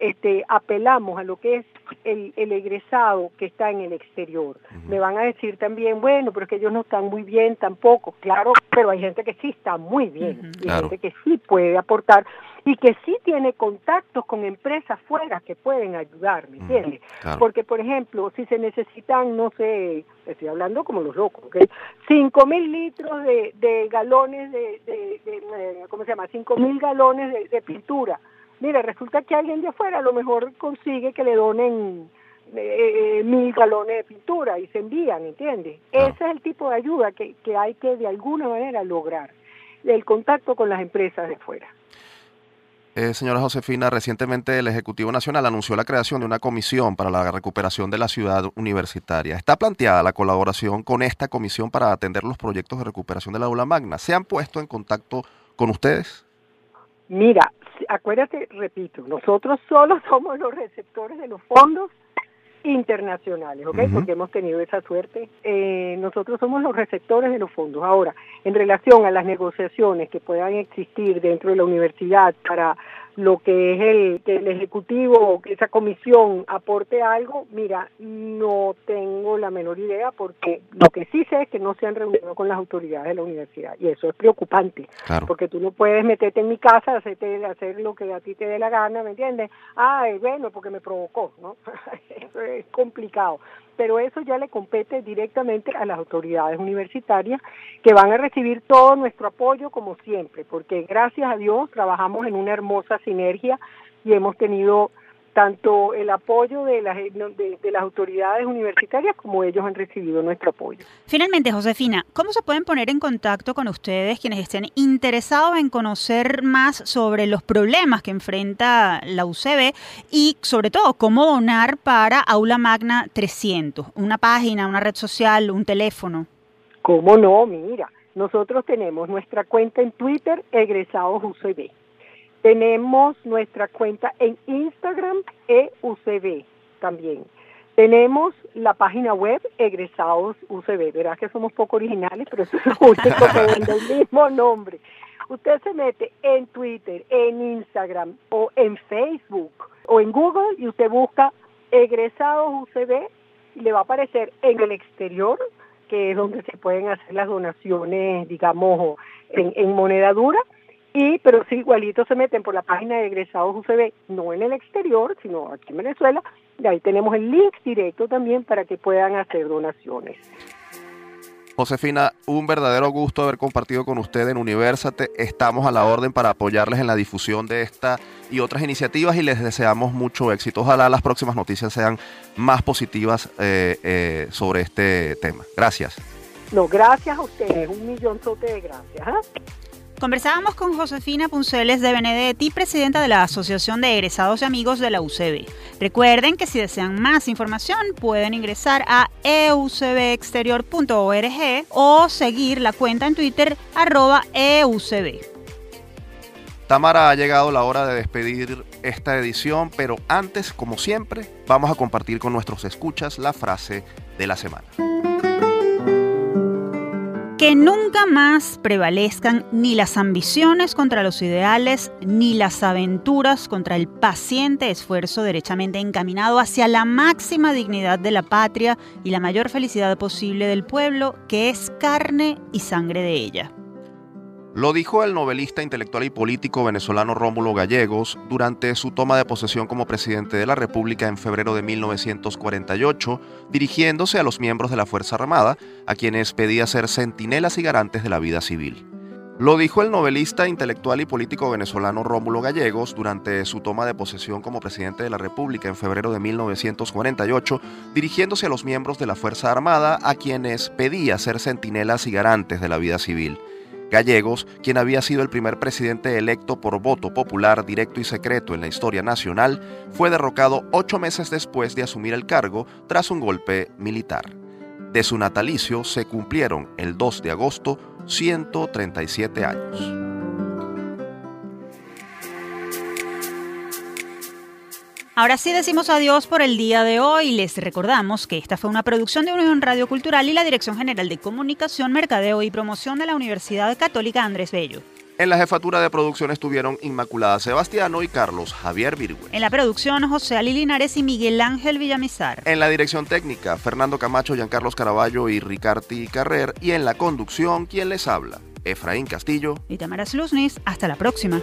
este, apelamos a lo que es el, egresado que está en el exterior. Me van a decir también, bueno, pero es que ellos no están muy bien tampoco. Claro, pero hay gente que sí está muy bien, y gente que sí puede aportar y que sí tiene contactos con empresas fuera que pueden ayudar, ¿me entiendes? Porque, por ejemplo, si se necesitan, no sé, estoy hablando como los locos, ¿ok? Cinco mil litros de, galones de, de, ¿cómo se llama? Cinco mil galones de pintura mira, resulta que alguien de afuera a lo mejor consigue que le donen eh, mil galones de pintura y se envían, ¿entiendes? Ese es el tipo de ayuda que, que hay que de alguna manera lograr, el contacto con las empresas de fuera. Eh, señora Josefina, recientemente el Ejecutivo Nacional anunció la creación de una comisión para la recuperación de la ciudad universitaria. ¿Está planteada la colaboración con esta comisión para atender los proyectos de recuperación de la aula magna? ¿Se han puesto en contacto con ustedes? Mira, acuérdate, repito, nosotros solo [LAUGHS] somos los receptores de los fondos internacionales, ¿ok? Porque hemos tenido esa suerte. Eh, nosotros somos los receptores de los fondos. Ahora, en relación a las negociaciones que puedan existir dentro de la universidad para lo que es el que el ejecutivo que esa comisión aporte algo, mira, no tengo la menor idea porque lo que sí sé es que no se han reunido con las autoridades de la universidad y eso es preocupante, porque tú no puedes meterte en mi casa, hacerte, hacer lo que a ti te dé la gana, ¿me entiendes? Ay, bueno, porque me provocó, ¿no? [LAUGHS] eso es complicado pero eso ya le compete directamente a las autoridades universitarias que van a recibir todo nuestro apoyo como siempre, porque gracias a Dios trabajamos en una hermosa sinergia y hemos tenido tanto el apoyo de las, de, las autoridades universitarias como ellos han recibido nuestro apoyo. Finalmente, Josefina, ¿cómo se pueden poner en contacto con ustedes quienes estén interesados en conocer más sobre los problemas que enfrenta la UCB y sobre todo cómo donar para Aula Magna 300? Una página, una red social, un teléfono. ¿Cómo no? Mira, nosotros tenemos nuestra cuenta en Twitter, egresados UCB tenemos nuestra cuenta en Instagram, EUCB también. Tenemos la página web Egresados UCB. Verás que somos poco originales, pero eso es lo único que vende el mismo nombre. Usted se mete en Twitter, en Instagram o en Facebook o en Google y usted busca Egresados UCB y le va a aparecer en el exterior, que es donde se pueden hacer las donaciones, digamos, en, en moneda dura y pero sí igualito se meten por la página de egresados UCB, no en el exterior, sino aquí en Venezuela, y ahí tenemos el link directo también para que puedan hacer donaciones. Josefina, un verdadero gusto haber compartido con usted en Universate. Estamos a la orden para apoyarles en la difusión de esta y otras iniciativas y les deseamos mucho éxito. Ojalá las próximas noticias sean más positivas eh, eh, sobre este tema. Gracias. No, gracias a ustedes. Un millón de gracias. ¿ah? Conversábamos con Josefina Punceles de Benedetti, presidenta de la Asociación de Egresados y Amigos de la UCB. Recuerden que si desean más información pueden ingresar a eucbexterior.org o seguir la cuenta en Twitter arroba eucb. Tamara, ha llegado la hora de despedir esta edición, pero antes, como siempre, vamos a compartir con nuestros escuchas la frase de la semana que nunca más prevalezcan ni las ambiciones contra los ideales, ni las aventuras contra el paciente esfuerzo derechamente encaminado hacia la máxima dignidad de la patria y la mayor felicidad posible del pueblo, que es carne y sangre de ella. Lo dijo el novelista intelectual y político venezolano Rómulo Gallegos durante su toma de posesión como presidente de la República en febrero de 1948, dirigiéndose a los miembros de la Fuerza Armada, a quienes pedía ser centinelas y garantes de la vida civil. Lo dijo el novelista intelectual y político venezolano Rómulo Gallegos durante su toma de posesión como presidente de la República en febrero de 1948, dirigiéndose a los miembros de la Fuerza Armada, a quienes pedía ser centinelas y garantes de la vida civil. Gallegos, quien había sido el primer presidente electo por voto popular directo y secreto en la historia nacional, fue derrocado ocho meses después de asumir el cargo tras un golpe militar. De su natalicio se cumplieron el 2 de agosto 137 años. Ahora sí decimos adiós por el día de hoy. Les recordamos que esta fue una producción de Unión Radio Cultural y la Dirección General de Comunicación, Mercadeo y Promoción de la Universidad Católica Andrés Bello. En la jefatura de producción estuvieron Inmaculada Sebastiano y Carlos Javier Virgüe. En la producción, José Ali Linares y Miguel Ángel Villamizar. En la dirección técnica, Fernando Camacho, Giancarlos Caraballo y Ricarti Carrer. Y en la conducción, quien les habla, Efraín Castillo y Tamara Sluznis. Hasta la próxima.